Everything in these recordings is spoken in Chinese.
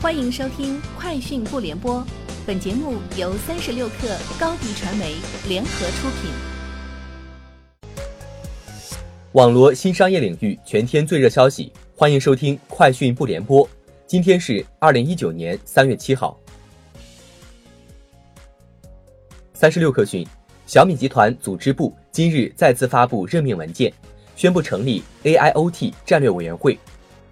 欢迎收听《快讯不联播》，本节目由三十六克高低传媒联合出品。网罗新商业领域全天最热消息，欢迎收听《快讯不联播》。今天是二零一九年三月七号。三十六克讯，小米集团组织部今日再次发布任命文件，宣布成立 AIoT 战略委员会。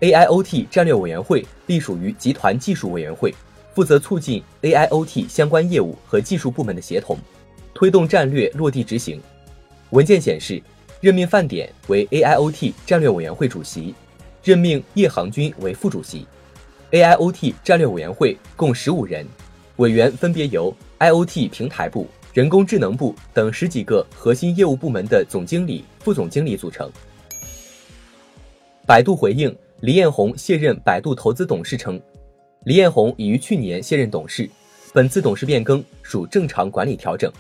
AIoT 战略委员会隶属于集团技术委员会，负责促进 AIoT 相关业务和技术部门的协同，推动战略落地执行。文件显示，任命范典为 AIoT 战略委员会主席，任命叶航军为副主席。AIoT 战略委员会共十五人，委员分别由 IoT 平台部、人工智能部等十几个核心业务部门的总经理、副总经理组成。百度回应。李彦宏卸任百度投资董事称，李彦宏已于去年卸任董事，本次董事变更属正常管理调整。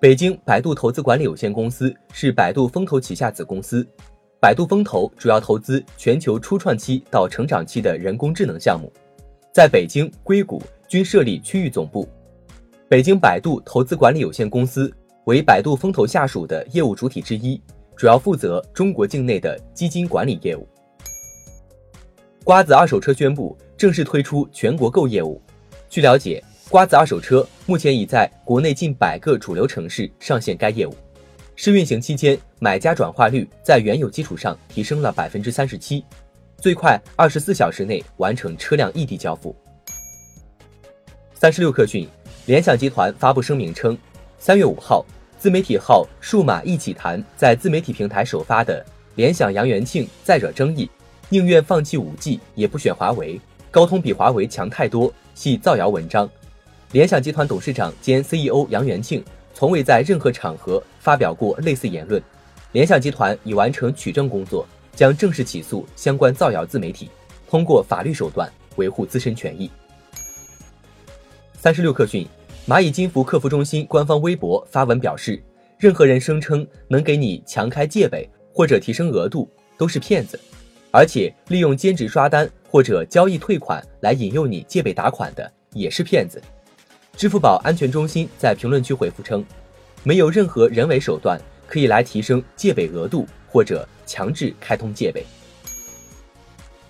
北京百度投资管理有限公司是百度风投旗下子公司，百度风投主要投资全球初创期到成长期的人工智能项目，在北京、硅谷均设立区域总部。北京百度投资管理有限公司为百度风投下属的业务主体之一，主要负责中国境内的基金管理业务。瓜子二手车宣布正式推出全国购业务。据了解，瓜子二手车目前已在国内近百个主流城市上线该业务。试运行期间，买家转化率在原有基础上提升了百分之三十七，最快二十四小时内完成车辆异地交付。三十六氪讯，联想集团发布声明称，三月五号，自媒体号“数码一起谈”在自媒体平台首发的联想杨元庆再惹争议。宁愿放弃五 G 也不选华为，高通比华为强太多，系造谣文章。联想集团董事长兼 CEO 杨元庆从未在任何场合发表过类似言论。联想集团已完成取证工作，将正式起诉相关造谣自媒体，通过法律手段维护自身权益。三十六氪讯，蚂蚁金服客服中心官方微博发文表示，任何人声称能给你强开借呗或者提升额度，都是骗子。而且利用兼职刷单或者交易退款来引诱你借呗打款的也是骗子。支付宝安全中心在评论区回复称，没有任何人为手段可以来提升借呗额度或者强制开通借呗。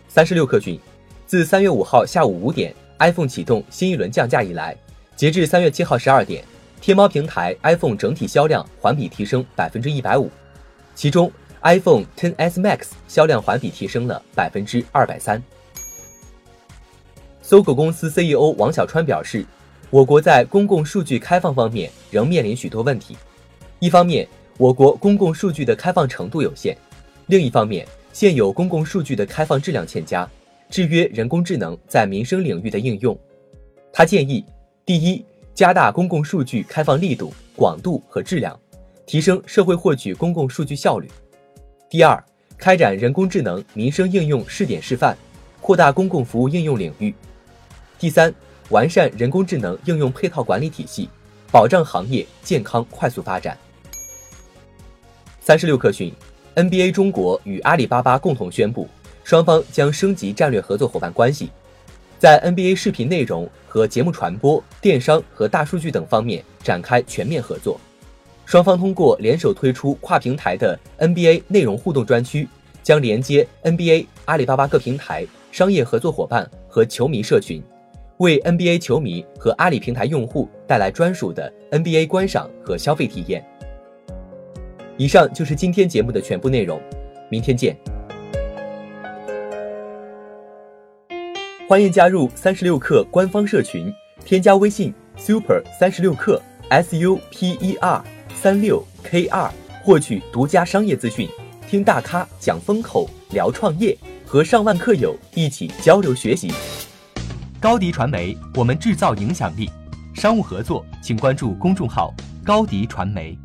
三十六氪讯，自三月五号下午五点 iPhone 启动新一轮降价以来，截至三月七号十二点，天猫平台 iPhone 整体销量环比提升百分之一百五，其中。iPhone XS Max 销量环比提升了百分之二百三。搜狗公司 CEO 王小川表示，我国在公共数据开放方面仍面临许多问题。一方面，我国公共数据的开放程度有限；另一方面，现有公共数据的开放质量欠佳，制约人工智能在民生领域的应用。他建议：第一，加大公共数据开放力度、广度和质量，提升社会获取公共数据效率。第二，开展人工智能民生应用试点示范，扩大公共服务应用领域。第三，完善人工智能应用配套管理体系，保障行业健康快速发展。三十六氪讯，NBA 中国与阿里巴巴共同宣布，双方将升级战略合作伙伴关系，在 NBA 视频内容和节目传播、电商和大数据等方面展开全面合作。双方通过联手推出跨平台的 NBA 内容互动专区，将连接 NBA、阿里巴巴各平台、商业合作伙伴和球迷社群，为 NBA 球迷和阿里平台用户带来专属的 NBA 观赏和消费体验。以上就是今天节目的全部内容，明天见。欢迎加入三十六氪官方社群，添加微信 super 三十六氪 s u p e r。三六 K 二获取独家商业资讯，听大咖讲风口，聊创业，和上万客友一起交流学习。高迪传媒，我们制造影响力。商务合作，请关注公众号高迪传媒。